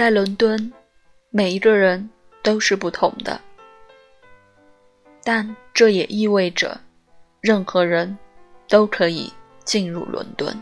在伦敦每一个人都是不同的。但这也意味着任何人都可以进入伦敦。